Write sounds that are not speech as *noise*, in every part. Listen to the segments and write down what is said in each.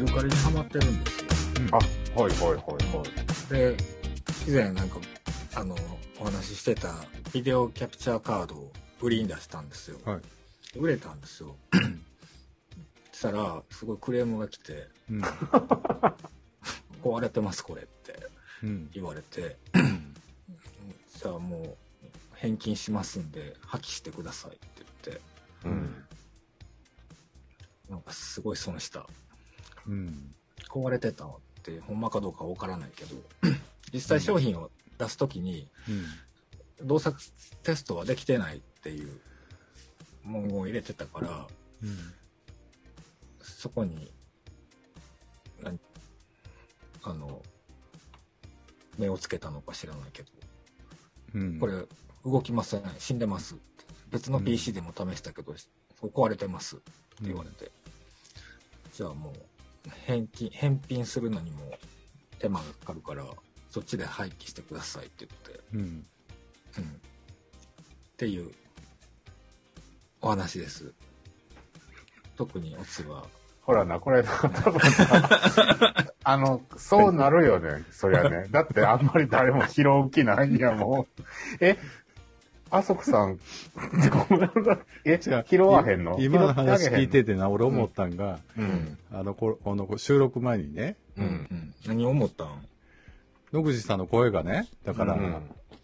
メルカリにハマってるんですよ。あ、はいはいはいはい。で、以前なんか、あの、お話ししてたビデオキャプチャーカードを売りに出したんですよ。はい。売れたんですよ。そしたら、すごいクレームが来て、うん。壊れてます、これってうん。言われて、じゃあもう、返金しますんで、破棄してくださいって言って、うん。なんかすごい損した。うん。壊れてたのって、ほんまかどうかわからないけど、実際商品を出すときに、うん。動作テストはできてないっていう文言を入れてたから、うん。そこに、あの、目をつけたのか知らないけど、うん。これ動きません、死んでます。別の PC でも試したけど、壊れてますって言われて、じゃあもう、返金、返品するのにも手間がかかるから、そっちで廃棄してくださいって言って、うん。うん。っていうお話です。特にオツは、ほらな、これな、多分なあの、そうなるよね、そりゃね。だってあんまり誰も拾う気ないんやもん。え、あそこさん、*laughs* え、違う拾わへんの？今の話聞いててな、俺思ったんが、うん。あの、ここの収録前にね、う。うんん。何思ったん？野口さんの声がね、だから、うん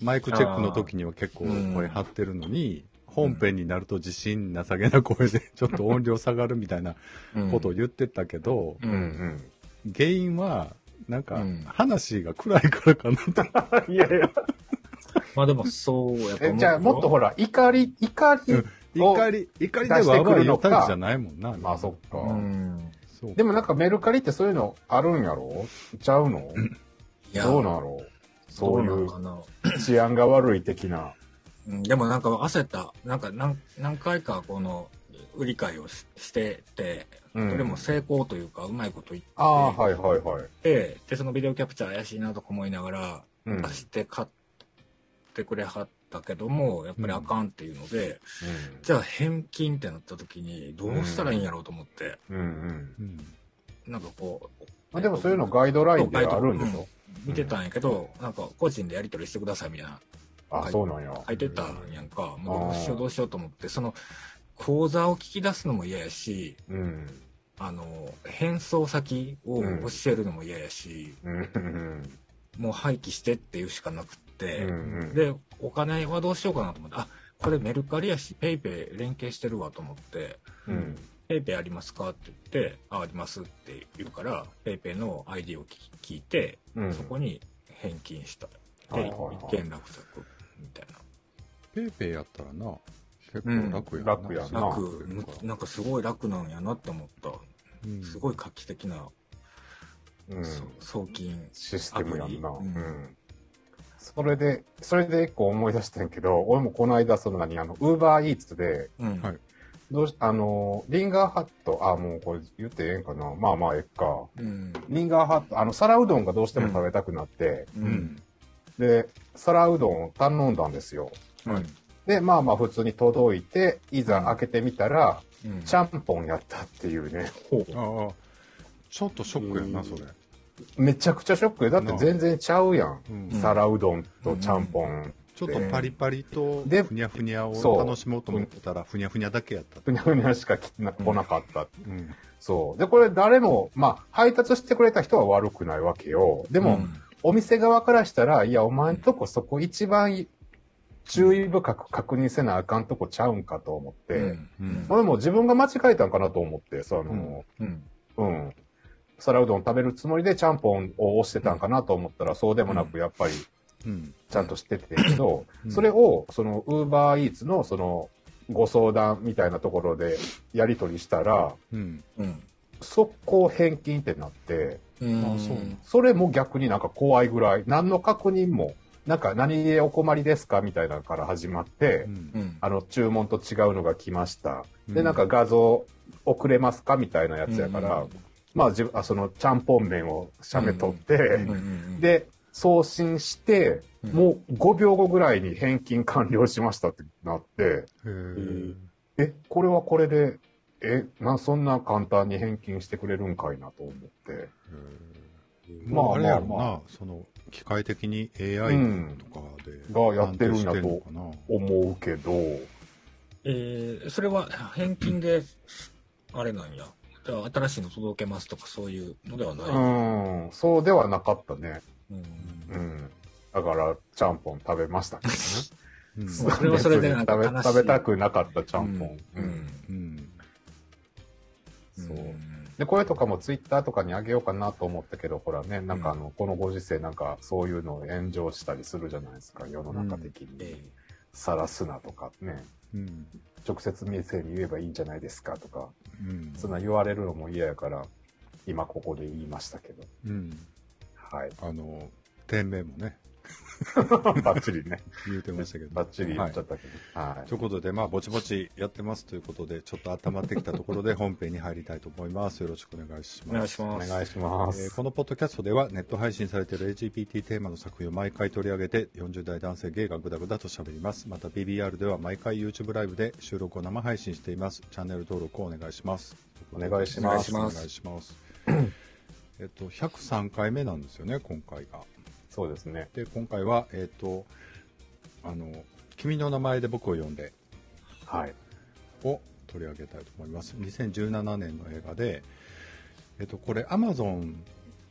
マイクチェックの時には結構声張ってるのに、本編になると自信なさげな声で *laughs* ちょっと音量下がるみたいなことを言ってたけど、う。うんん。原因は、なんかうん、話が暗いからかなと。*laughs* いやいや。まあでもそうやと思うよ。えじゃあ、もっとほら、怒り、怒りを、怒り、怒りでは悪い言タイプじゃないもんな。まあそっか。うん。そうでもなんかメルカリってそういうのあるんやろ？ちゃうの？いや、どうなろそういどう。治安が悪い的な。うんでもなんか焦った。なんか何何回かこの売り買いをししてて、うんどれも成功というかうまいこと言って、ああ、はいはいはい。で、で、そのビデオキャプチャー怪しいなとか思いながら、うん。出して買ってくれはったけども、やっぱりあかんっていうので、じゃあ返金ってなった時にどうしたらいいんやろうと思って、うんうん。うん。なんかこう、まあ、でもそういうのガイドラインであるんでしょ？見てたんやけど、なんか個人でやり取りしてくださいみたいなあ、そうなんや。書いてたんやんか、もうどうしようどうしようと思って、その口座を聞き出すのも嫌やし、うん。あの、返送先を教えるのも嫌やし、うん。うん。もう廃棄してっていうしかなくって、うん。で、お金はどうしようかなと思って、あ、これメルカリやし、ペイペイ連携してるわと思って、うん。ペイペイありますかって言って、あ、ありますって言うから、ペイペイの ID を聞聞いて、うん。そこに返金した。で、はいはいはい一件落着みたいな。ペイペイやったらな、結構楽やな。楽やな楽、むなんかすごい楽なんやなって思った。うんすごい画期的な、うん。そ送金。システムやんな。アプリうん。それで、それで一個思い出したんやけど、俺もこの間、その何、あの、ウーバーイーツで、うん。はいどうし、あの、リンガーハット、あ、もうこれ言ってええんかな。まあまあ、えっか。うん。リンガーハット、あの、皿うどんがどうしても食べたくなって、うん。で、皿うどんを頼んだんですよ。うん。で、まあまあ、普通に届いて、いざ開けてみたら、うん。ちゃんぽんやったっていうね。ああ、ちょっとショックやな、それ。めちゃくちゃショックで、だって全然ちゃうやん。うん皿うどんとちゃんぽん。ちょっとパリパリとでふにゃふにゃを楽しもうと思ったら、ふにゃふにゃだけやった。ふにゃふにゃしか来なかった。うん。そう。で、これ誰も、まあ、配達してくれた人は悪くないわけよ。でも、お店側からしたら、いや、お前んとこそこ一番注意深く確認せなあかんとこちゃうんかと思って、うん。うん俺も自分が間違えたんかなと思って、その、うん。うん。皿うどん食べるつもりでちゃんぽんを押してたんかなと思ったら、そうでもなく、やっぱりうん。ちゃんとしててけど、うんそれを、その、ウーバーイーツの、その、ご相談みたいなところでやり取りしたら、うん。うん。速攻返金ってなって、うん。あそうそれも逆になんか怖いぐらい、何の確認も、なんか何でお困りですかみたいなのから始まって、うんうん。あの、注文と違うのが来ました。で、うんなんか画像送れますかみたいなやつやから、うんまあ、自分、あその、ちゃんぽん麺を写メ撮って、うんうん、で、送信して、うん。もう5秒後ぐらいに返金完了しましたってなって、へえ。え、これはこれで、ええ、まあそんな簡単に返金してくれるんかいなと思って。まあ、あれやろな、まあまその、機械的に AI とかで、がやってるんやと思うけど、えー、それは返金で、あれなんや。じゃあ新しいの届けますとかそういうのではない。うん、そうではなかったね。うんうん。だから、ちゃんぽん食べましたけどね。*laughs* うんそれはそれでなんか別に悲しい食べ食べたくなかったちゃんぽん。ううんん。うん。そううんで、これとかもツイッターとかにあげようかなと思ったけど、ほらね、なんかあの、このご時世なんかそういうのを炎上したりするじゃないですか、世の中的に。えさらすなとかね、うん。直接店に言えばいいんじゃないですかとか、うん。そんな言われるのも嫌やから、今ここで言いましたけど。うん。はい。あの、店名もね、*laughs* バッチリね。言うてましたけど。バッチリ言っちゃったけど。はい。ということで、まあ、ぼちぼちやってますということで、ちょっと温まってきたところで *laughs* 本編に入りたいと思います。よろしくお願いしおます。お願いします。願いします。えーこのポッドキャストではネット配信されている LGBT テーマの作品を毎回取り上げて40代男性ゲイがグダグダと喋りますまた BBR では毎回 YouTube ライブで収録を生配信していますチャンネル登録をお願いしますお願いしますお願いします *laughs* えっと103回目なんですよね今回がそうですね。で今回はえっとあの「君の名前で僕を呼んではい。」を取り上げたいと思います2017年の映画でえっとこれ Amazon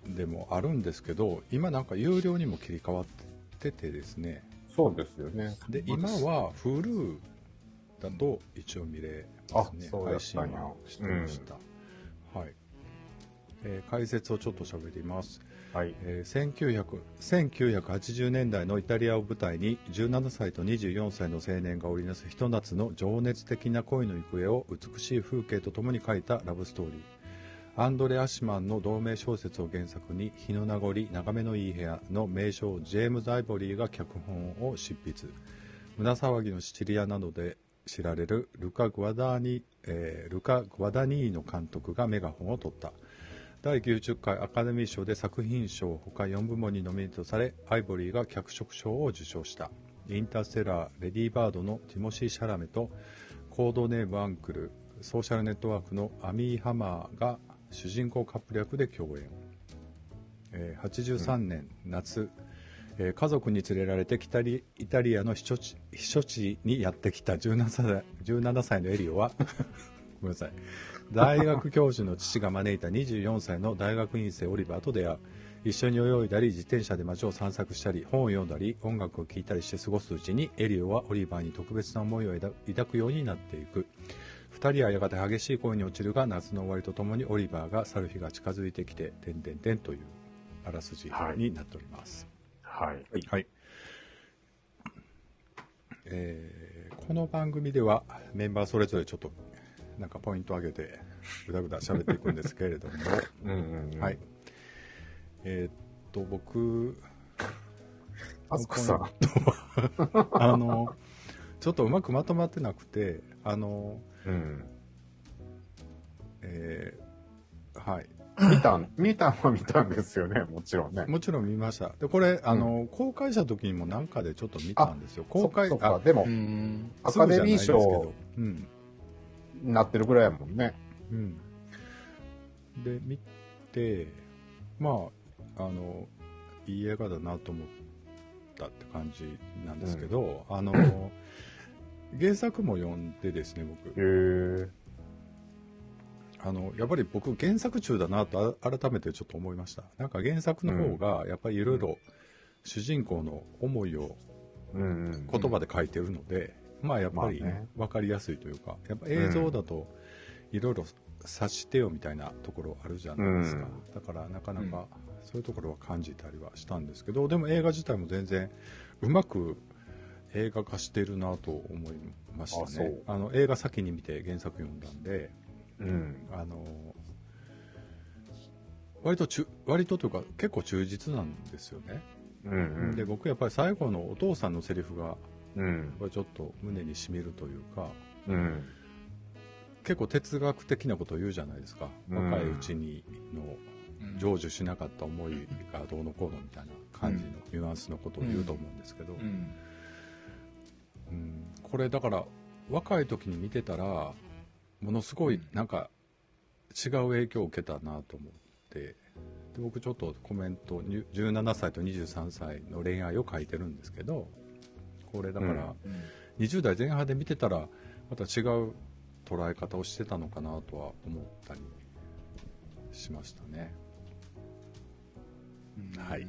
でもあるんですけど今なんか有料にも切り替わっててですねそうですよね。で今は Hulu だと一応見れますねうや配信ったんやはしてました、はい、えー解説をちょっと喋ります。はい。えー1900 1980年代のイタリアを舞台に17歳と24歳の青年が織りなすひと夏の情熱的な恋の行方を美しい風景とともに書いたラブストーリー。アンドレ・アシマンの同名小説を原作に日の名残眺めのいい部屋の名将ジェームズ・アイボリーが脚本を執筆。胸騒ぎのシチリアなどで知られるルカ・グアダーニ、えールカ・グアダニーノ監督がメガホンを取った第90回アカデミー賞で作品賞ほか4部門にノミネートされアイボリーが脚色賞を受賞した。インターステラーレディーバードのティモシー・シャラメとコードネームアンクルソーシャルネットワークのアミー・ハマーが主人公カップル役で共演、えー83年夏、えー家族に連れられて北リイタリアの避暑地避暑地にやってきた17歳 ,17 歳のエリオは *laughs* ごめんなさい。大学教授の父が招いた24歳の大学院生オリバーと出会う。一緒に泳いだり自転車で街を散策したり本を読んだり音楽を聴いたりして過ごすうちにエリオはオリバーに特別な思いを抱抱くようになっていく。二人はやがて激しい恋に落ちるが夏の終わりとともにオリバーが去る日が近づいてきて点々点というあらすじになっております、はい。はい、えーこの番組ではメンバーそれぞれちょっとなんかポイントを上げてぐだぐだ喋っていくんですけれども、*laughs* うんうんうん。はい。えーっと僕あずこさん。あのちょっとうまくまとまってなくてあのうん。えーはい見たん、見たんは見たんですよね、もちろんね。もちろん見ましたでこれあの、公開した時にもなんかでちょっと見たんですよ公開そっかそっかでもう、んアカデミー賞うんなってるぐらいやもんね。うん、で見てまああのいい映画だなと思ったって感じなんですけど、あの *laughs* 原作も読んでですね僕へえ。あのやっぱり僕原作中だなとあ改めてちょっと思いましたなんか原作の方がやっぱりいろいろ主人公の思いをうんうん。言葉で書いてるので、まあやっぱり分かりやすいというか、やっぱ映像だといろいろ察してよみたいなところあるじゃないですか、だからなかなかそういうところは感じたりはしたんですけどでも映画自体も全然うまく映画化してるなと思いましたね。あの映画先に見て原作読んだんでうん。あの割とちゅ割とというか結構忠実なんですよね、うんうん。で僕やっぱり最後のお父さんのセリフがうん。はちょっと胸にしみるというかうん。結構哲学的なことを言うじゃないですか、うん。若いうちにの成就しなかった思いがどうのこうのみたいな感じのニュアンスのことを言うと思うんですけど、うん。うん。これだから若い時に見てたらもものすごいなんか違う影響を受けたなと思ってで僕ちょっとコメントに17歳と23歳の恋愛を書いてるんですけどこれだからうん。20代前半で見てたらまた違う捉え方をしてたのかなとは思ったりしましたね。はい。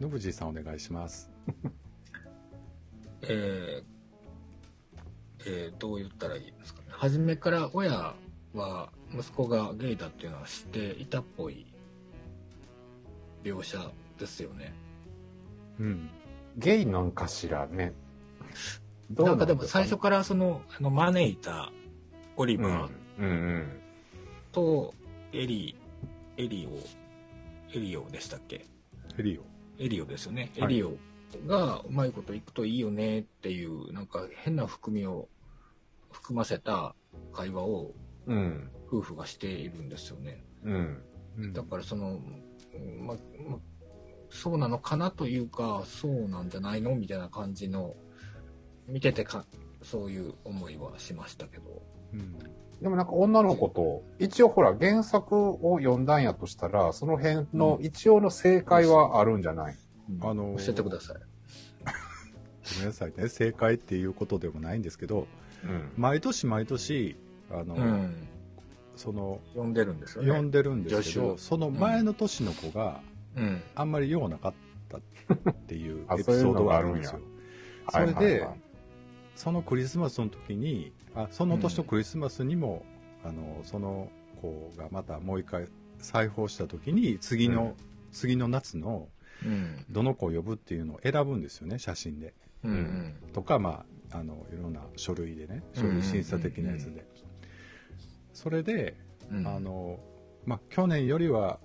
野口さんお願いします。*laughs* えーえーどう言ったらいいですかね。初めから親は息子がゲイだっていうのは知っていたっぽい描写ですよね。うんゲイなんかしらね。どうなんかでもす最初からその、あの、招いたオリうんバー。とエリー、エリオ、エリオでしたっけ？エリオエリオですよね。エはいリオがうまいこといくといいよねっていう、なんか変な含みを含ませた会話をうん。夫婦がしているんですよね。うん。うんだからその、うんま、まそうなのかなというか、そうなんじゃないのみたいな感じの、見ててか、そういう思いはしましたけど。うんでもなんか女の子と、一応ほら原作を読んだんやとしたら、その辺の一応の正解はあるんじゃない、うんあのー教えてください。*laughs* ごめんなさいね正解っていうことでもないんですけどうん。毎年毎年あの、うん。その読んでるんですよね。読んでるんですけどその前の年の子がうん。あんまり用なかったっていう *laughs* あエピソードがあるんですよそれではいそのクリスマスの時にあその年のクリスマスにも、あのその子がまたもう一回再訪した時に次の、うん次の夏のうん。どの子を呼ぶっていうのを選ぶんですよね写真でうん。うん。とかまああのいろんな書類でね書うんうんうんうん類審査的なやつで、それで、うんあのまあ去年よりは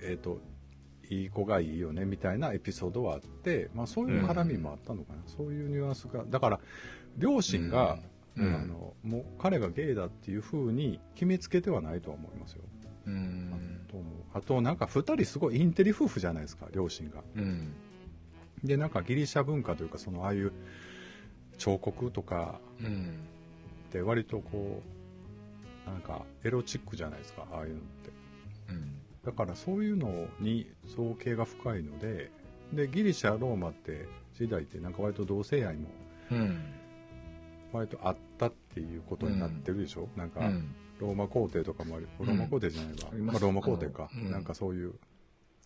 えっ、といい子がいいよねみたいなエピソードはあって、まあ、そういう絡みもあったのかな、そういうニュアンスがだから両親が、うんあのもう彼がゲイだっていうふうに決めつけてはないとは思いますよ、うん。あとなんか2人すごいインテリ夫婦じゃないですか両親がうん。でなんかギリシャ文化というかそのああいう彫刻とかうん。って割とこうなんかエロチックじゃないですかああいうのってうん。だからそういうのに造形が深いのででギリシャローマって時代ってなんか割と同性愛もうん。割とあったっていうことになってるでしょ、なんかうん。ローマ皇帝とかもありローマ皇帝じゃないわ、ありまあ、ローマ皇帝か、うん。なんかそういう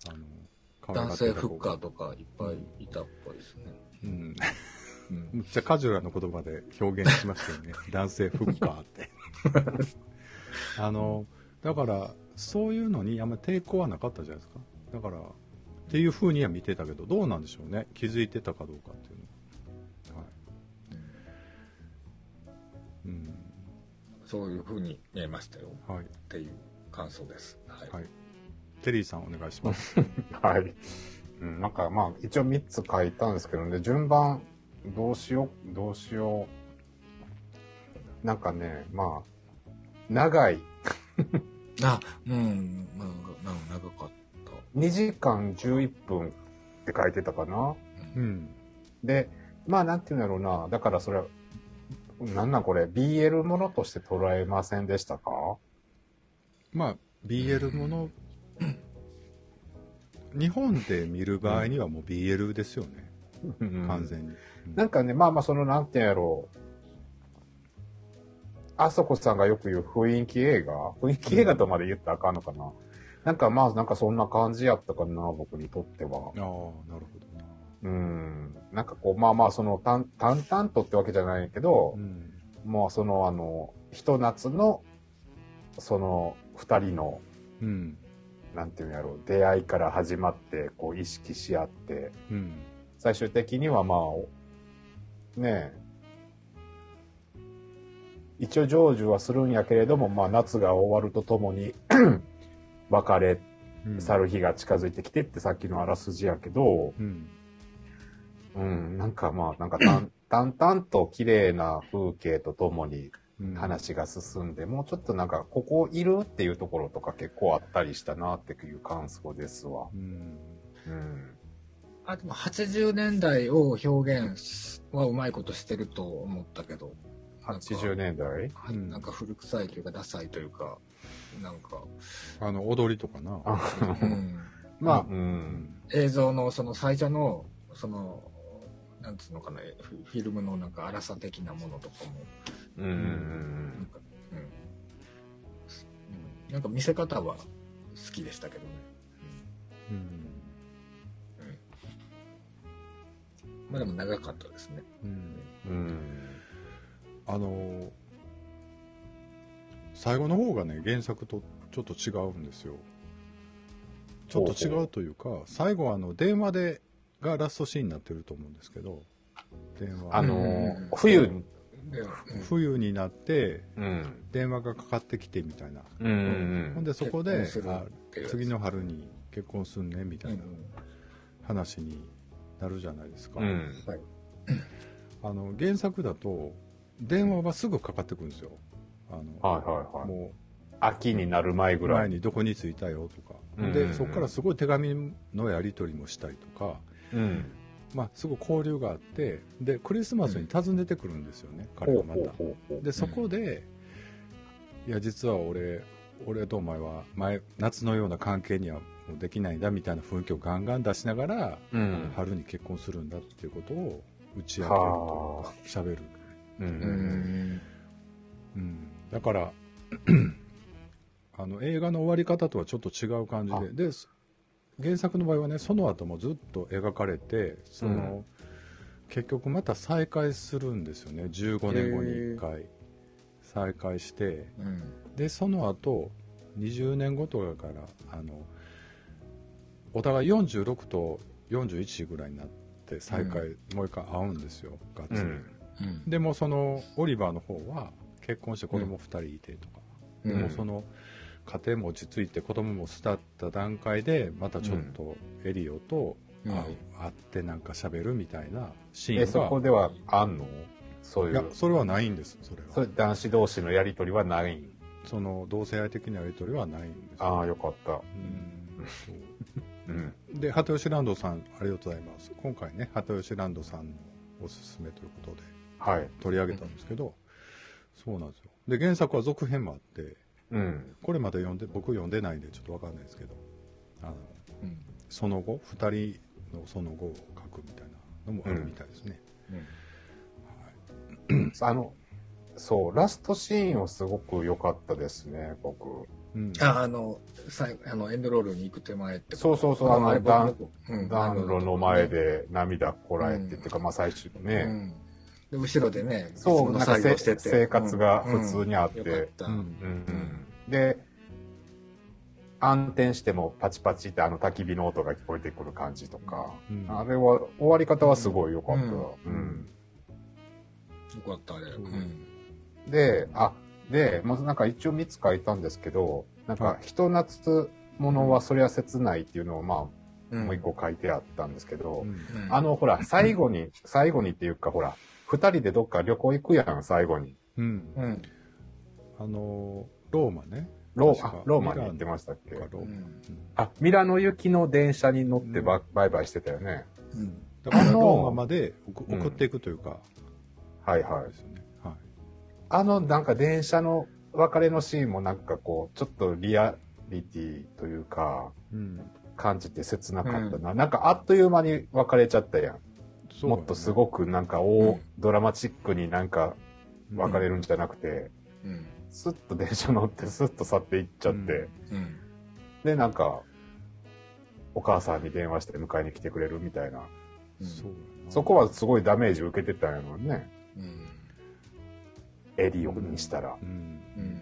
あの男性フッカーとかいっぱいいたっぽいですね。うん。うん。*laughs* むっちゃカジュアルな言葉で表現しましたよね。男性フッカーって。*laughs* あのだからそういうのにあんまり抵抗はなかったじゃないですかだからっていうふうには見てたけどどうなんでしょうね気づいてたかどうかっていうのははいうんそういう風に見えましたよ。はいっていう感想です。はい。はいテリーさんお願いします *laughs* はい。うん、なんかまあ、一応3つ書いたんですけどね、順番、どうしよう、どうしよう。なんかね、まあ、長い。あ、うん、まあ、なんか長かった。2時間11分って書いてたかな。うん。で、まあ、なんていうんだろうな。だからそれは、なんなんこれ、BL ものとして捉えませんでしたか？まあ BL もの日本で見る場合にはもう BL ですよね、完全に、うん。なんかね、まあまあ、その、なんていうんやろう。あそこさんがよく言う雰囲気映画？雰囲気映画とまで言ったらあかんのかな、なんかまあ、なんかそんな感じやったかな、僕にとっては。ああなるほどな。うん。なんかこう、まあまあ、その、淡淡々とってわけじゃないけどう、ん。もうその、あの、ひと夏の、その、二人の、うん。なんていうんやろう、出会いから始まって、こう、意識し合って、うん。最終的にはまあ、おねえ、一応成就はするんやけれども、まあ夏が終わるとともに *clears throat* 別れうん。去る日が近づいてきてってさっきのあらすじやけど、うん。うん、なんかまあ、なんか淡 *clears throat* 淡々と綺麗な風景とともにうん。話が進んで、もうちょっとなんか、ここいるっていうところとか結構あったりしたなっていう感想ですわ。うん。うん。あ、でも80年代を表現はうまいことしてると思ったけど、80年代？なんか古臭いというか、ダサいというか、なんか、あの、踊りとかな。うん、まあ、う。うんん。映像のその最初の、その、なんつうのかな、フフィルムのなんか荒さ的なものとかも、うんん。うんなんか見せ方は好きでしたけどね。うん。まあでも長かったですね。うん。うん。うん。あの、最後の方がね、原作とちょっと違うんですよ。ちょっと違うというか、最後はあの、電話で、がラストシーンになってると思うんですけど、電話。あのうんー、冬冬になって、うん。電話がかかってきてみたいな。うんうんほんでそこで次の春に結婚すんねみたうんいな話になるじゃないですか、うん。はい。あの原作だと電話はすぐかかってくるんですよあの、はいはいはい。も秋になる前ぐうらい。前にどこに着いたよとか、うんでそこからすごい手紙のやり取りもしたりとか、うん。まあ、すごい交流があってでクリスマスに訪ねてくるんですよね、彼がまたほうほうでそこで、いや実は俺俺とお前は前夏のような関係にはもうできないんだみたいな雰囲気をガンガン出しながら、うん。春に結婚するんだっていうことを打ち明けるはあ。しゃべる、う。うんん。うん、だから *clears throat* あの映画の終わり方とはちょっと違う感じで。で原作の場合はねその後もずっと描かれてその、結局また再会するんですよね。15年後に1回。再会して。うん。でその後20年後とかからあのお互い46と41ぐらいになって再会、もう一回会うんですよ。がっつり、うん。うん。でもそのオリバーの方は結婚して子供2人いてとか、うん。でもその家庭も落ち着いて子供も育った段階でまたちょっとエリオと会,、うん。会ってなんか喋るみたいなシーえ、ンそこがではあんの？そういいやう。それはないんですそれは。それ男子同士のやりとりはない？んその同性愛的なやり取りはないんです。ああ、よかった。うんう。ん。で鳩吉ランドさんありがとうございます。今回ね鳩吉ランドさんのおすすめということではい。取り上げたんですけど、そうなんですよで原作は続編もあってうん。これまで読んで僕読んでないんでちょっと分かんないですけどあのうん。その後2人のその後を書くみたいなのもあるみたいですね、あの、そう、ラストシーンはすごく良かったですね、僕。うんあ、あの、最後、あの、エンドロールに行く手前ってそうそうそう、あの、れ暖うん暖炉の前で涙こらえてっていうか、まあ最終うね、ん。で、後ろでね、そう、なんか生活が普通にあって、で、暗転してもパチパチってあの焚き火の音が聞こえてくる感じとか、うん。あれは、終わり方はすごい良かった。うん。うん。よかった、あれ。そううん。で、あ、で、まずなんか一応3つ書いたんですけど、なんか、ひと夏ものはそりゃ切ないっていうのを、まあ、もう一個書いてあったんですけど。あの、ほら、最後に、最後にっていうか、ほら、二人でどっか旅行行くやん、最後に。うんうん。あのローマねロー確かあローマに行ってましたっけ？ローマ、うんあ、ミラノ行きの電車に乗ってバ,、バイバイしてたよね。うん。だからあのローマまで送っていくというか、はいはいで。すよねはいあの、なんか電車の別れのシーンもなんかこう、ちょっとリアリティというか、うん感じて切なかったな。なんかあっという間に別れちゃったやん。もっとすごくなんか大、うんドラマチックになんか別れるんじゃなくて、うん。スッと電車乗ってスッと去っていっちゃって、うんうん。で、なんか、お母さんに電話して迎えに来てくれるみたいな。うんそこはすごいダメージ受けてたんやもんね。うん。エリオにしたら。うんうん。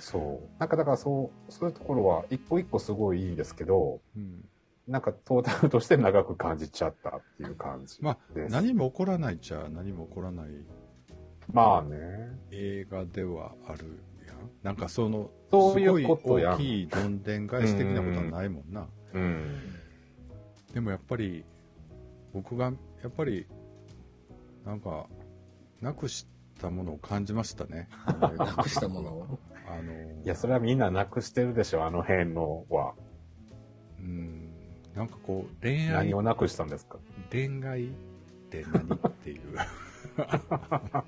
そう。なんかだからそう、そういうところは一個一個すごいいいんですけど、うんなんかトータルとして長く感じちゃったっていう感じまあです。何も起こらないっちゃ何も起こらないまあね。映画ではあるやんなんかそのそういうことやんすごい大きいどんでん返し的なことはないもんなうん。でもやっぱり僕がやっぱりなんかなくしたものを感じましたね *laughs* なくしたもの？を。あのいや、それはみんななくしてるでしょ、あの辺のは。うんなんかこう恋愛。何をなくしたんですか？恋愛って何っていう。*laughs*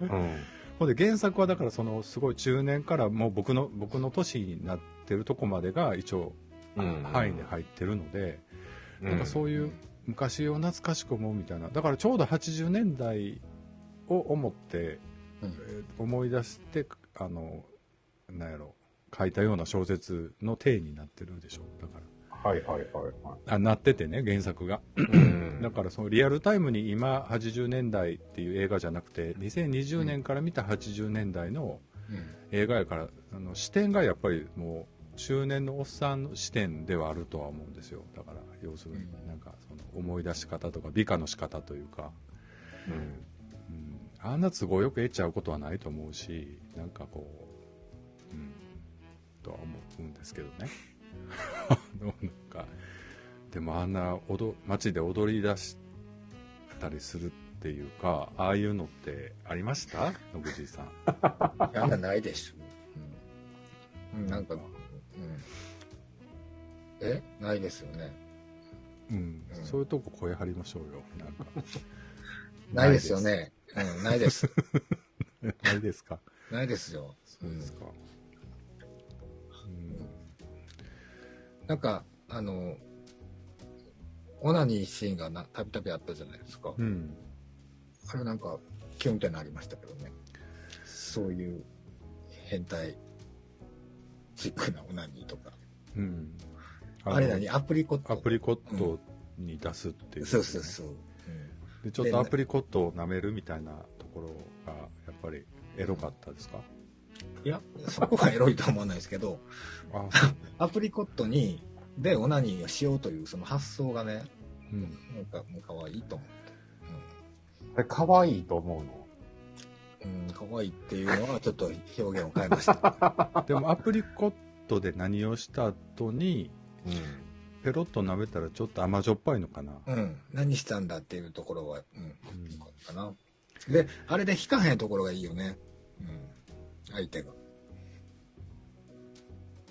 うん。ほんで原作はだからそのすごい中年からもう僕の僕の年になってるとこまでが一応うん。範囲で入ってるので、うん。なんかそういう昔を懐かしく思うみたいな。だからちょうど80年代を思って、思い出してあのなんやろ書いたような小説の体になってるでしょ。だから。はいはいはいはあなっててね原作が。だからそのリアルタイムに今80年代っていう映画じゃなくて2020年から見た80年代のうん。映画やからあの視点がやっぱりもう中年のおっさんの視点ではあるとは思うんですよ。だから要するにうんなんかその思い出し方とか美化の仕方というか、うん。うん、あんな都合よく得ちゃうことはないと思うしなんかこううんとは思うんですけどね *laughs* あのなんかでもあんな踊街で踊り出したりするっていうかああいうのってありました？野口さんいや、ないでしょ。うん。うんなんか、うん。え？ないですよね。うんうんそういうとこ声張りましょうよなんか *laughs* ないですよね。うん、ないです。*laughs* ないですか？ないですよ。そうですか、なんか、あの、オナニーシーンがなたびたびあったじゃないですか。うん、うんあれなんか、キュンってなりましたけどね。そういう変態チックなオナニーとか。うんあれ何？アプリコット？アプリコットに出すっていう、そうそうそう。うんでちょっとアプリコットを舐めるみたいなところがやっぱりエロかったですか、いや、そこはエロいとは思わないですけど、あアプリコットに、で、オナニーをしようというその発想がね、うんなんか、もう可愛いと思って。あれ、可愛いと思うの？うん、うん、可愛いっていうのはちょっと表現を変えました。*laughs* でもアプリコットで何をした後にうん。ペロッと舐めたらちょっと甘じょっぱいのかな、うん、何したんだっていうところは、うん、うんよかったかな。で、あれで引かへんところがいいよね。うん、相手が。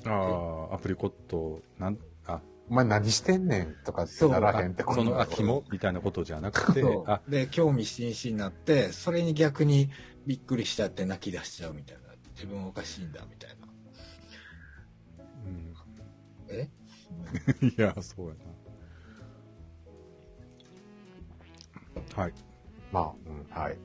ああアプリコットなんあ。お前何してんねんとかってならへんってこと。そのあだろ肝みたいなことじゃなくてで、興味津々になって、それに逆にびっくりしちゃって泣き出しちゃうみたいな。自分おかしいんだみたいな。えうん、*laughs* いやそうやな。はい。まあ、うん、はい。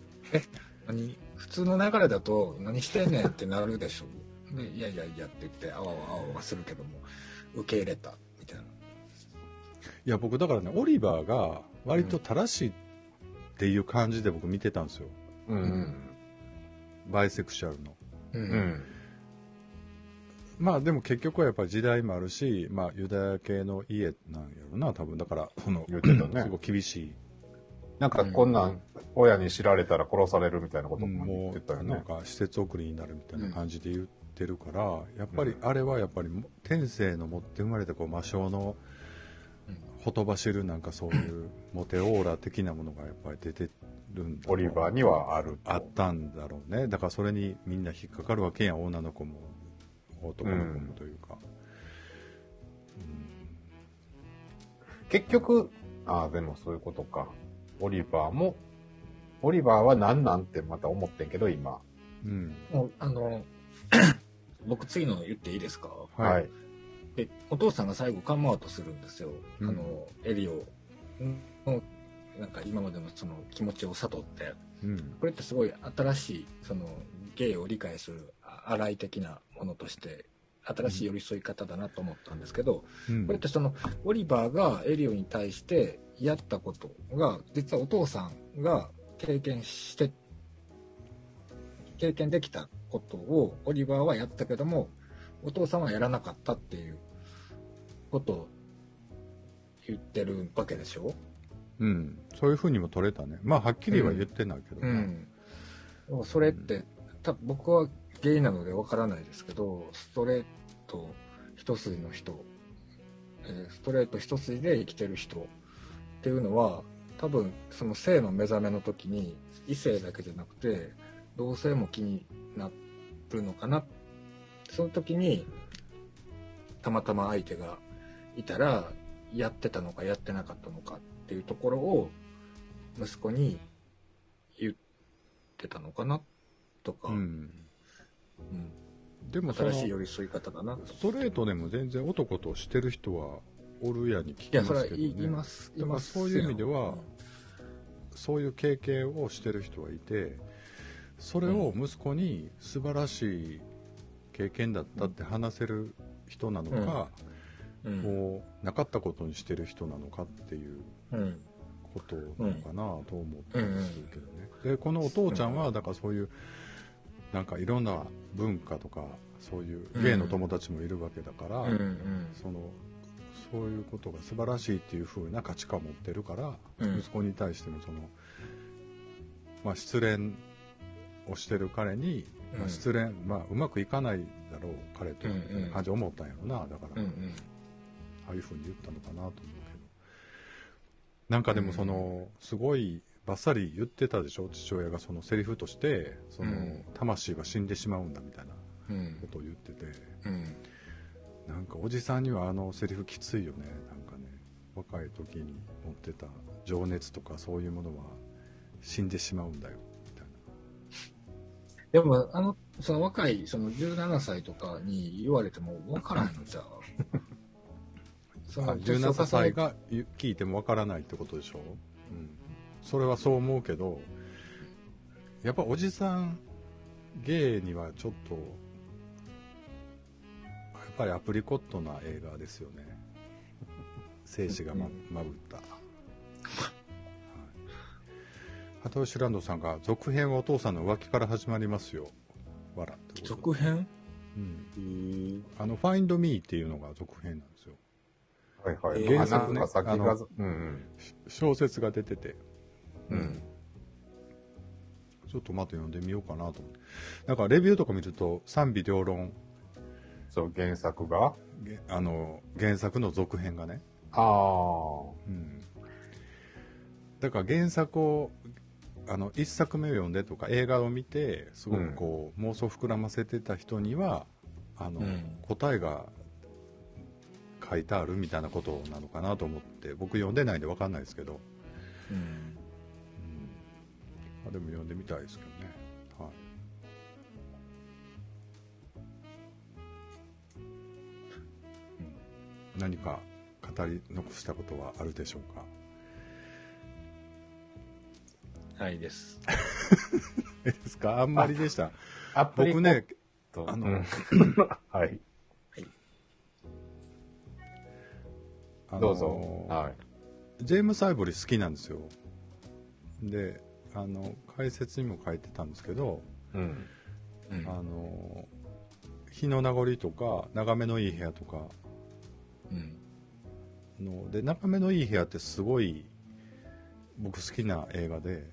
何？普通の流れだと何してんねんってなるでしょでいやいやいやって言ってあわあわあわはするけども受け入れたみたいないや僕だからねオリバーが割と正しいっていう感じで僕見てたんですようん。バイセクシャルのううん。うん。まあでも結局はやっぱり時代もあるし、まあ、ユダヤ系の家なんやろな多分だからそのね *clears throat* すごい厳しい、なんかこんなん、親に知られたら殺されるみたいなことうんも言もってたよね。うなん。か施設送りになるみたいな感じで言ってるから、やっぱりあれはやっぱり天性の持って生まれたこう魔性のほとばしるなんかそういうモテオーラ的なものがやっぱり出てるんだとオリバーにはある。と。あったんだろうね。だからそれにみんな引っかかるわけやん。女の子も男の子もというか、結局、ああ、でもそういうことか。オリバーも、オリバーは何なんてまた思ってんけど、今。うん。あの *coughs* 僕次の言っていいですか？はい。はい。でお父さんが最後カムアウトするんですよ、うん。あのエリオ。のなんか今までのその気持ちを悟って。うん。これってすごい新しいその芸を理解する洗い的なものとして新しい寄り添い方だなと思ったんですけど、うん。これってそのオリバーがエリオに対してやったことが実はお父さんが経験して経験できたことをオリバーはやったけどもお父さんはやらなかったっていうことを言ってるわけでしょ？うん、そういうふうにも取れたね。まあはっきりは言ってないけどね、うん、でもそれって多分僕はゲイなのでわからないですけどストレート一筋の人、えーストレート一筋で生きてる人っていうのは多分その性の目覚めの時に異性だけじゃなくて同性も気になるのかなその時にたまたま相手がいたらやってたのかやってなかったのかっていうところを息子に言っってたのかなとか、ううんん。でも新しい寄り添い方だなと。ストレートでも全然男としてる人はおるやに聞きますけど、ね。います。だからそういう意味ではそういう経験をしてる人がいてそれを息子に素晴らしい経験だったって話せる人なのか、うん、もうなかったことにしてる人なのかっていううん。ことなのかなと思ったりするけどね、でこのお父ちゃんはだからそういうなんかいろんな文化とかそういう芸の友達もいるわけだから、そのそういうことが素晴らしいっていう風な価値観を持ってるから、うん。息子に対してのその、まあ、失恋をしてる彼に、まあ、うん失恋、まあ、うまくいかないだろう彼といな感じで思ったんやろなだから、うんうん。ああいう風に言ったのかなと思うけど。なんかでもその、すごいバッサリ言ってたでしょ？父親がそのセリフとしてその、うん。魂が死んでしまうんだみたいなうん。ことを言ってて。うんなんかおじさんにはあのセリフきついよね。なんかね若い時に持ってた情熱とかそういうものは死んでしまうんだよ。みたいでも、あの、その若い、その17歳とかに言われても分からんのじゃ *laughs* あ。そなあ17歳が言聞いてもわからないってことでしょ、うん、それはそう思うけどやっぱおじさん芸にはちょっとやっぱりアプリコットな映画ですよね。精子がままぶった、*laughs* はい、鳩吉ランドさんが続編はお父さんの浮気から始まりますよ。わらってこと続編？うん。あの「ファインドミーっていうのが続編なんですよ。はいはい。原作ね先あのが、うんうん。小説が出てて。うん。ちょっとまた読んでみようかなと思って。なんかレビューとか見ると賛否両論そう、原作が？げあの原作の続編がね、ああ。うん、だから原作をあの1作目を読んでとか映画を見てすごくこう、妄想膨らませてた人にはあの、うん。答えが書いてあるみたいなことなのかなと思って僕読んでないんで分かんないですけど、うん。うん。まあ、でも読んでみたいですけどね何か語り残したことはあるでしょうか？ないです。*laughs* えですか？あんまりでした僕ねあのうん *laughs* はい。あのどうぞ。はい。ジェームス・アイボリー好きなんですよであの解説にも書いてたんですけどうん。うんあの日の名残とか眺めのいい部屋とかうん。ので眺めのいい部屋ってすごい僕好きな映画で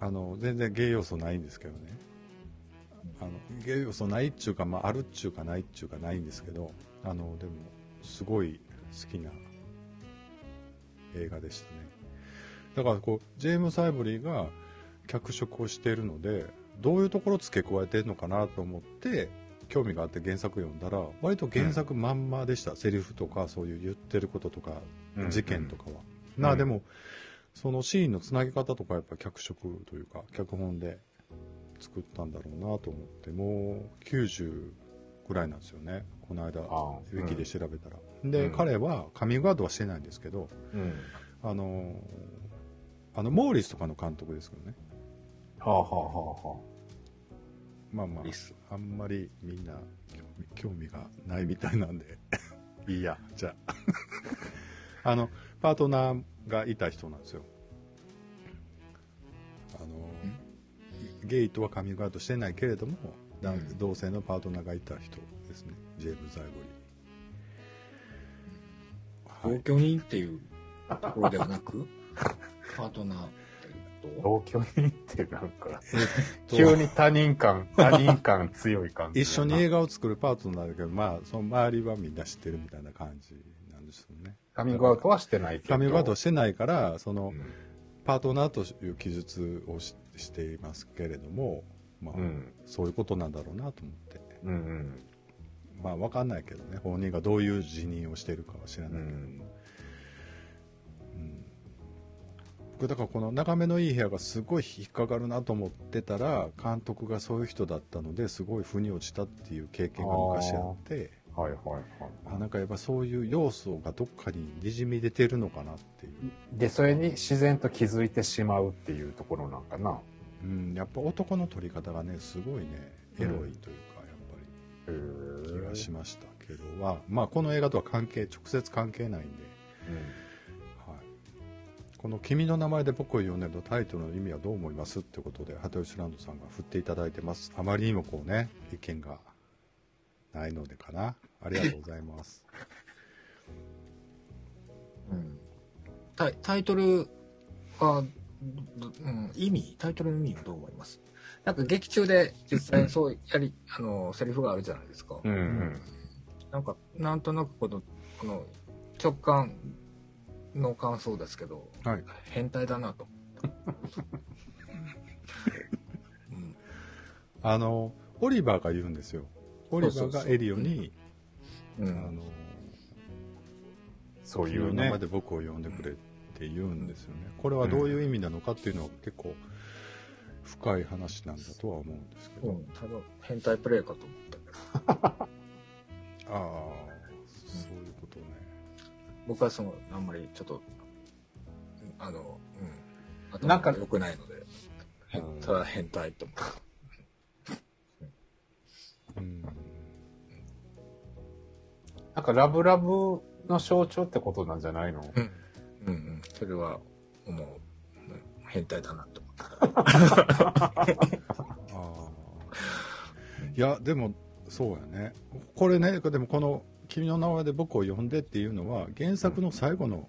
あの全然芸要素ないんですけどね。あの芸要素ないっちゅうか、まあ、あるっちゅうかないっちゅうかないんですけどあのでもすごい好きな映画でしたね。だからこうジェームス・アイボリーが脚色をしているのでどういうところ付け加えてるのかなと思って興味があって原作読んだら割と原作まんまでした、セリフとかそういう言ってることとかうん事件とかは、うん。なあでもそのシーンのつなぎ方とかやっぱ脚色というか脚本で作ったんだろうなと思ってもう90ぐらいなんですよね。この間ああ。ウィキで調べたら、で、うん。彼はカミングアウトはしてないんですけどうん。あのあのモーリスとかの監督ですけどね。はあはあはあはまあまあ。あんまりみんな興味がないみたいなんで。*laughs* いいやじゃあ。*laughs* あのパートナーがいた人なんですよ。あのゲイとはカミングアウトしてないけれども、だうん。同性のパートナーがいた人ですね。ジェームズ・アイボリー、はい同居人っていうところではなく、*laughs* パートナー同居人ってなんか、えっと急に他人感、*laughs* 他人感強い感じ。一緒に映画を作るパートナーだけどまあその周りはみんな知ってるみたいな感じなんですよねカミングアウトはしてないけど。カミングアウトしてないからその、うんパートナーという記述をししていますけれども、まあうん。そういうことなんだろうなと思ってうんうん。まあ分かんないけどね本人がどういう辞任をしているかは知らないけども、うん僕だからこの眺めのいい部屋がすごい引っかかるなと思ってたら監督がそういう人だったのですごい腑に落ちたっていう経験が昔あって。はいはいはい。あなんかやっぱそういう要素がどっかににじみ出てるのかなっていう、で、それに自然と気づいてしまうっていうところなんかな。うん、やっぱ男の撮り方がねすごいねエロいというかやっぱへり気がーしましたけど。はまあこの映画とは関係直接関係ないんで、はい、この「君の名前で僕を呼んで」のタイトルの意味はどう思いますってことで鳩吉ランドさんが振っていただいてます。あまりにもこうね意見がないのでかな。ありがとうございます。*laughs* うん。タイタイトルは、どうん、意味？タイトルの意味はどう思います？なんか劇中で実際にそうやり、*laughs* あの、セリフがあるじゃないですか。うん。うん。なんか、なんとなくこの、この、直感の感想ですけど、はい変態だなと。*laughs* うんあのオリバーが言うんですよオリバーがエリオにうあんのそういうね前。で僕を呼んでくれって言うんですよね。これはどういう意味なのかっていうのは結構深い話なんだとは思うんですけど。うん、多分変態プレイかと思ったけど、*laughs* ああ、そういう。僕はその、あんまりちょっと、うんあの、うん。なんか良くないので、ただ変態と思った。うん。なんかラブラブの象徴ってことなんじゃないの？うん。うんうん。それは、思う。うん変態だなと思った。いや、でも、そうやね。これね、でもこの、君の名前で僕を呼んでっていうのは、原作の最後の、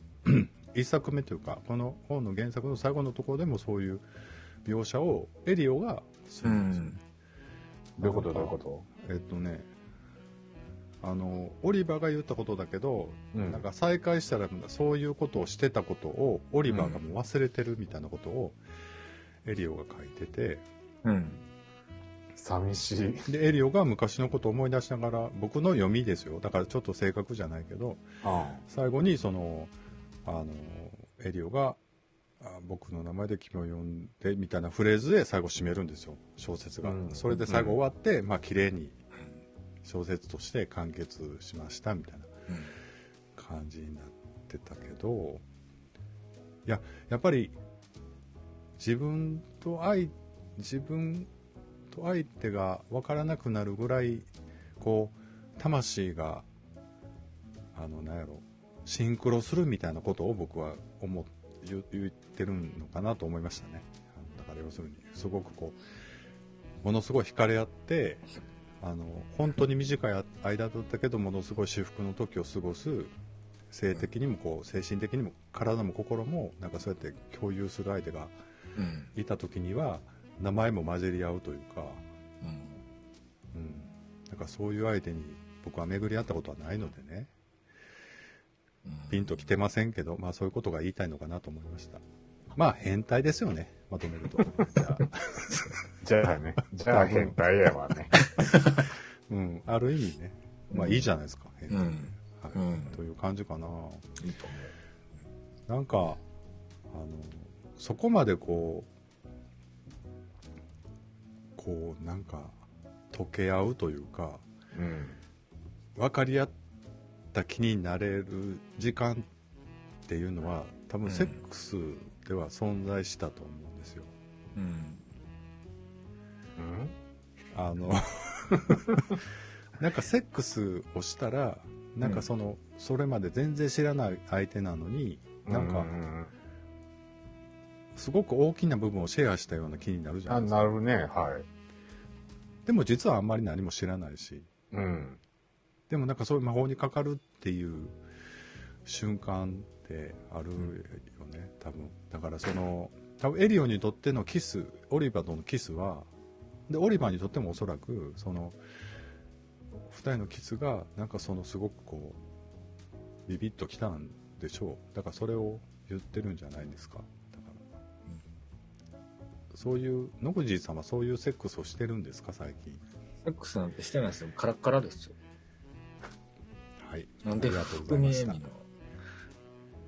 一作目というか、この本の原作の最後のところでもそういう描写をエリオがするんですよね。どういうこと？どういうこと？えっとね、あの、オリバーが言ったことだけど、うんなんか再会したらそういうことをしてたことをオリバーがもう忘れてるみたいなことをエリオが書いてて、うん。寂しい。で、エリオが昔のことを思い出しながら、僕の読みですよ。だからちょっと正確じゃないけど、あ最後にその、あの、エリオが、あ僕の名前で君を呼んでみたいなフレーズで最後締めるんですよ、小説が。うん。それで最後終わって、まあ綺麗に小説として完結しましたみたいなうん。感じになってたけど、いや、やっぱり自分と相、自分と相手が分からなくなるぐらい、こう、魂が、あの、なんやろ、シンクロするみたいなことを僕は思っ言言ってるのかなと思いましたね。だから要するに、すごくこう、ものすごい惹かれ合って、あの、本当に短い間だったけど、ものすごい至福の時を過ごす、性的にもこう、精神的にも、体も心も、なんかそうやって共有する相手がうん。いた時には、名前も混じり合うというか、うん。うん、なんかそういう相手に僕は巡り合ったことはないのでね、ピンときてませんけど、まあそういうことが言いたいのかなと思いました。まあ変態ですよね、まとめると。じゃあ、じゃあね。じゃあ変態やわね。うん、ある意味ね、まあいいじゃないですか、変態。うん。はいうんという感じかな。いいと思なんか、あの、そこまでこう、こう、なんか、溶け合うというか、うん。分かり合った気になれる時間っていうのは多分セックスでは存在したと思うんですよ。う。うん。うん？あのなんかセックスをしたらなんかその、それまで全然知らない相手なのになんかうすごく大きな部分をシェアしたような気になるじゃなあ、いですか。なるね。はい。でも実はあんまり何も知らないしうん。でもなんかそういう魔法にかかるっていう瞬間ってあるよね、多分。だからその、多分エリオにとってのキス、オリバーとのキスは、で、オリバーにとってもおそらく、その、二人のキスが、なんかそのすごくこう、ビビッときたんでしょう。だからそれを言ってるんじゃないですか。そういう、野口さんはそういうセックスをしてるんですか、最近？セックスなんてしてないですよ。カラッカラですよ。はい。なんでありがとうござ福いました見恵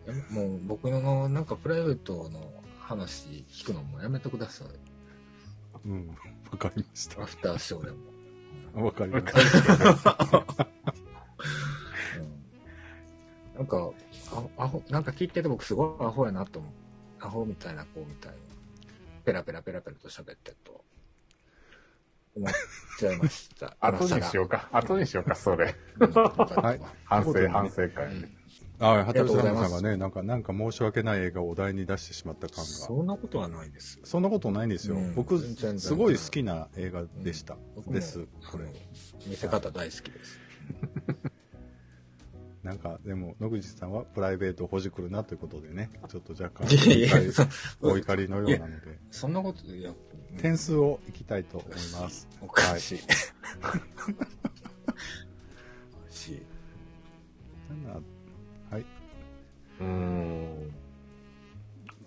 美の。もう僕のなんかプライベートの話聞くのもやめてください。うん。わかりましアフターショーでも。た。わかりました。うんなんか、あアホ、なんか聞いてて僕すごいアホやなと思う。アホみたいな子みたいに、ペラペラペラペラと喋ってると、思っちゃいました。*laughs* 後にしようか。後にしようか、それ。うん。はい反省、反省会ね。あ、りがとうございます鳩吉さんがね、なんか、なんか申し訳ない映画をお題に出してしまった感が。そんなことはないです。そんなことないんですよ。うん僕、すごい好きな映画でした。です、これ。見せ方大好きです。なんか、でも、野口さんはプライベートをほじくるなということでね、ちょっと若干、お怒りのようなので、そんなことで、点数をいきたいと思います。おかしい。おかしい。はい。うーん。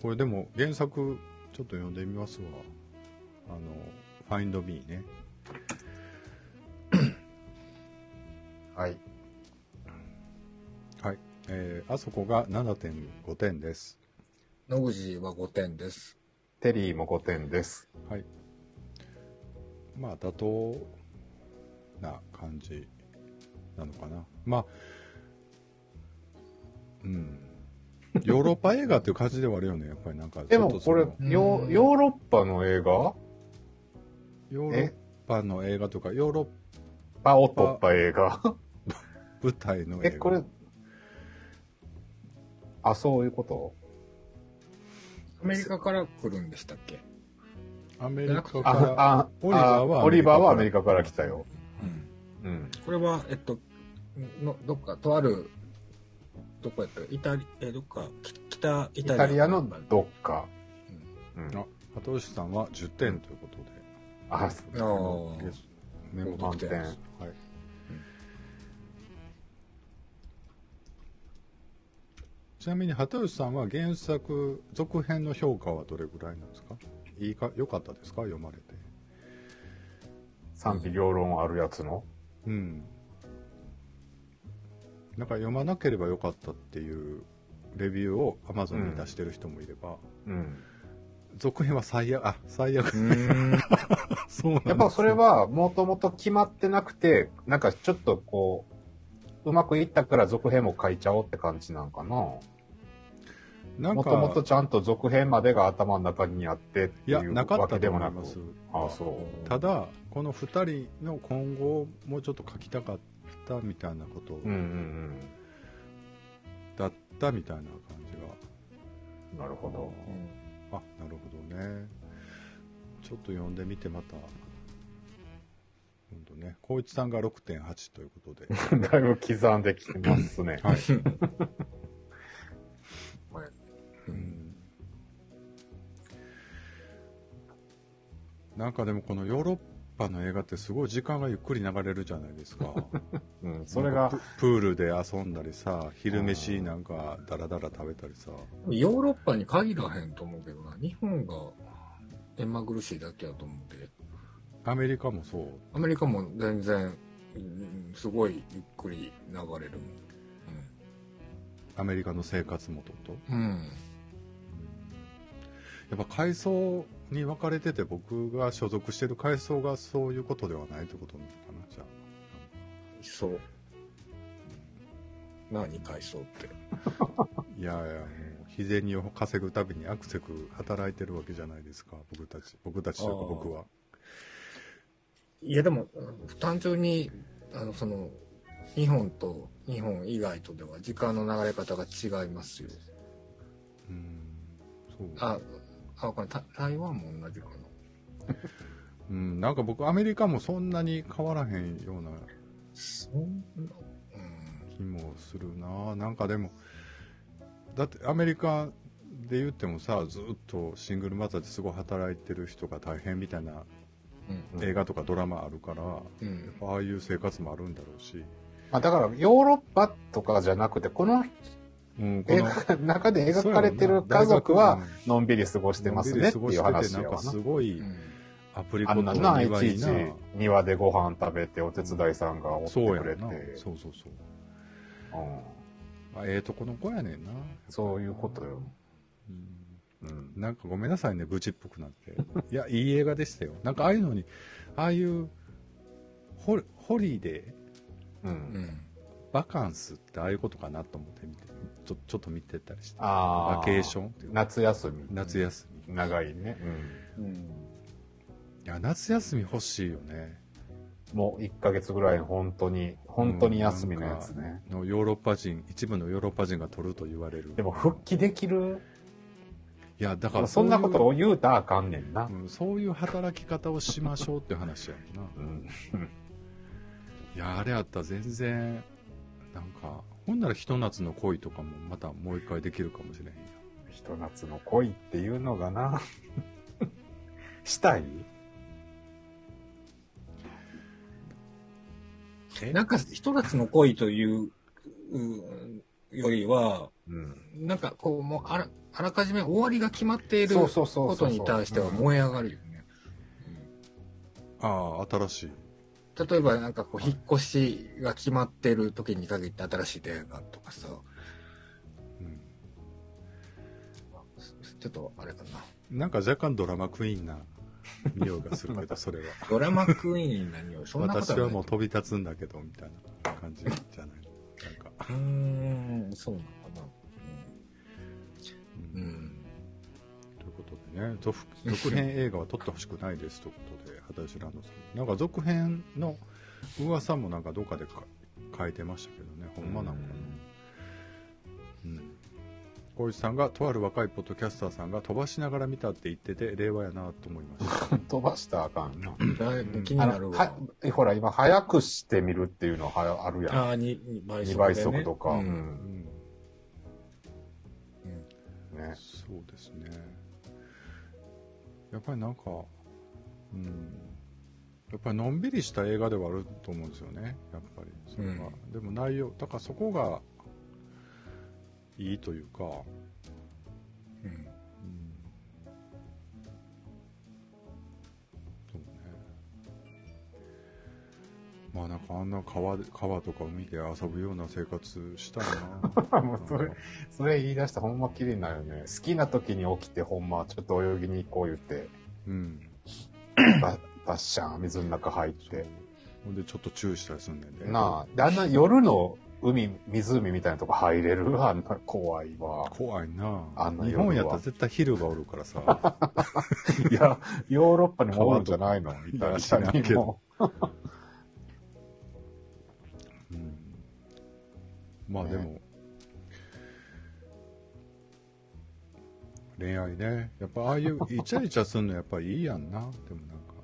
これでも、原作、ちょっと読んでみますわ。あの、ファインドミーね。はい。はい。えー、あそこが7.5点です。野口は5点です。テリーも5点です。はい。まあ、妥当な感じなのかな。まあ、うん。*laughs* ヨーロッパ映画っていう感じではあるよね、やっぱりなんか。でもこれちょっとその、ヨーロッパの映画？ヨーロッパの映画とか、ヨーロッパを取った映画パ舞台の映え、画。これ、あ、そういうこと？アメリカから来るんでしたっけ？アメリカあ、から、あ、オリバーはあオリバーはアメリカから来たよ。うん。うん。これは、えっと、の、どっか、とある、どこやった？ら、イタリ、え、どっか、き北イイタリア？タリアのどっか。うん。あ、鳩吉さんは10点ということで。あ、そうあーゲスメモ取っちなみに鳩吉さんは原作続編の評価はどれぐらいなんですか？いいか良かったですか？読まれて賛否両論あるやつの？うんなんか読まなければよかったっていうレビューを Amazon に出してる人もいれば、うん。続編は最悪あ最悪うん。*laughs* そうなんやっぱそれはもともと決まってなくて、なんかちょっとこう、うまくいったから続編も書いちゃおうって感じなんかな。もともとちゃんと続編までが頭の中にあってっていうわなかったけでもなく。あそう。ただこの2人の今後をもうちょっと書きたかったみたいなこと。うんうんだったみたいな感じが、うん。なるほど。あなるほどね。ちょっと読んでみてまた。本当ね。光一さんが6.8ということで。*laughs* だいぶ刻んできてますね。はい、*laughs* なんかでもこのヨーロッパの映画ってすごい時間がゆっくり流れるじゃないですか *laughs* うん、それがププールで遊んだりさ昼飯なんかダラダラ食べたりさヨーロッパに限らへんと思うけどな。日本が目まぐるしいだけやと思うんで。アメリカもそうアメリカも全然、うんすごいゆっくり流れるアメリカの生活元ともん。うん。やっぱ階層に分かれてて僕が所属してる階層がそういうことではないってことなのかなじゃそう。何階層って。あ *laughs* いやいやもう日銭を稼ぐたびにアクセク働いてるわけじゃないですか僕たち僕たちというか僕はいやでも、単純に、あの、その、日本と日本以外とでは時間の流れ方が違いますよ。うんそうあ、あ、これた台湾も同じかな？*laughs* うん、なんか僕アメリカもそんなに変わらへんようなそんな、気もするななんかでもだってアメリカで言ってもさずっとシングルマザーですごい働いてる人が大変みたいなうん。映画とかドラマあるから、うん。うん。ああいう生活もあるんだろうし、まあ、だからヨーロッパとかじゃなくて、このうん、の中で描かれてる家族はのんびり過ごしてますねっていう話やわな。すごいうんアプリコのいちいち庭にな庭でご飯食べてお手伝いさんがおってくれて。そうそうそうそううんあええとこの子やねんなそういうことよ。うんうん。なんかごめんなさいね、ブチっぽくなって。いや、いい映画でしたよ。なんかああいうのに、ああいう、ホホリデー、う。うんん。バカンスってああいうことかなと思って見て、ちょちょっと見てたりして。ああ。バケーション夏休み。夏休み。長いね。うん。いや、夏休み欲しいよね。うん。もう1ヶ月ぐらい本当に、本当に休みのやつね。のヨーロッパ人、一部のヨーロッパ人が取ると言われる。でも復帰できる？いや、だからそんなことをを言うたらあかんねんな。うん、そういう働き方をしましょうっていう話やんな。うん。いや、あれやったら全然、なんか、ほんならひと夏の恋とかもまたもう一回できるかもしれへんや。ひと夏の恋っていうのがな。*laughs* したい？えなんか、ひと夏の恋という、うんよりは、うん。なんかこう、もうあら、あらかじめ終わりが決まっていることに対しては燃え上がるよね。ああ、新しい。例えばなんかこう、引っ越しが決まってる時に限って新しい出会いがとかさ、うん。ちょっとあれかな。なんか若干ドラマクイーンな匂いがするけど、それは。*laughs* ドラマクイーンな匂い、そんなこと私はもうう。飛び立つんだけど、みたいな感じじゃない。なんか。うーん、そうなのかな。ううん。うん。ということでね、続続編映画は撮ってほしくないですということで、畑吉ランドさん。なんか続編の噂もなんかどっかでか書いてましたけどね、ほんまなんかな。うん。小石さんが、とある若いポッドキャスターさんが飛ばしながら見たって言ってて、令和やなと思いました。*laughs* 飛ばしたらあかんな。だいぶ気になるわ。ほら、今、早くしてみるっていうのはあるやん。ああ、に2倍2倍速とか。う。うんん。うん。ね。そうですね。やっぱりなんか、うん。やっぱりのんびりした映画ではあると思うんですよね。やっぱり。それは。でも内容、だからそこがいいというか、うん。うんそうね。まあなんかあんな川で川とか海で遊ぶような生活したいな。*laughs* もうそれ、それ言い出したらほんま綺麗になるよね。好きな時に起きてほんまちょっと泳ぎに行こう言って、うん。ババッシャン水の中入って。ほんでちょっと注意したりすんねんで。なあ、であんな夜の海、湖みたいなとこ入れるあんな怖いわ。怖いなあんな日本やったら絶対昼がおるからさ。*laughs* いや、ヨーロッパにもおるんじゃないのイタリ知らんけどまあでも、恋愛ね。やっぱああいう *laughs* イチャイチャするのやっぱいいやんな。でもなんか。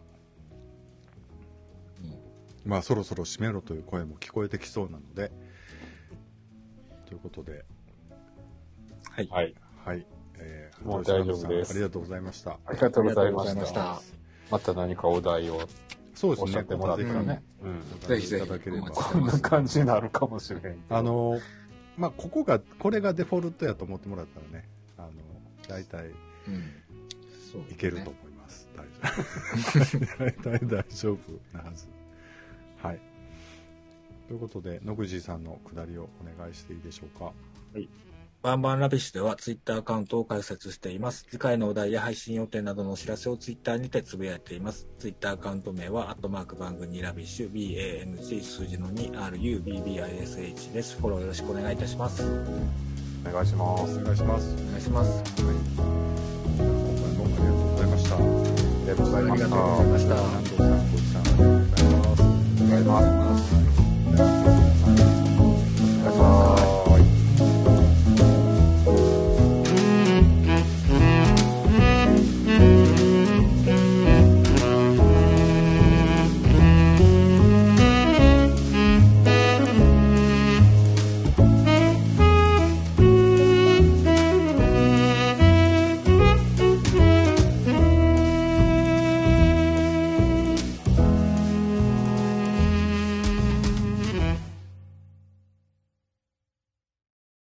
まあそろそろ閉めろという声も聞こえてきそうなので。ということで、はい。はい。はい。えーもう大丈夫ですありがとうございました。ありがとうございまし。したた。また何かお題をそうですね。おっしゃってもらったらね。うん。ぜひぜひいただければお待ちしてこんな感じになるかもしれんけど。あの、まあ、ここが、これがデフォルトやと思ってもらったらね、大体うん。そう、いけると思います。大丈夫。大体大丈夫なはず。はい。ということで、野口さんのくだりをお願いしていいでしょうか？バンバンラビッシュではツイッターアカウントを開設しています。次回のお題や配信予定などのお知らせをツイッターにてつぶやいています。ツイッターアカウント名は、アットマークバンツーラビッシュ、BANG 数字の 2RUBBISH です。フォローよろしくお願いいたします。お願いします。お願いします。お願いします、はい、今回もありがとうございました。ありがとうございました。ありがとうございました。ありがとうございます。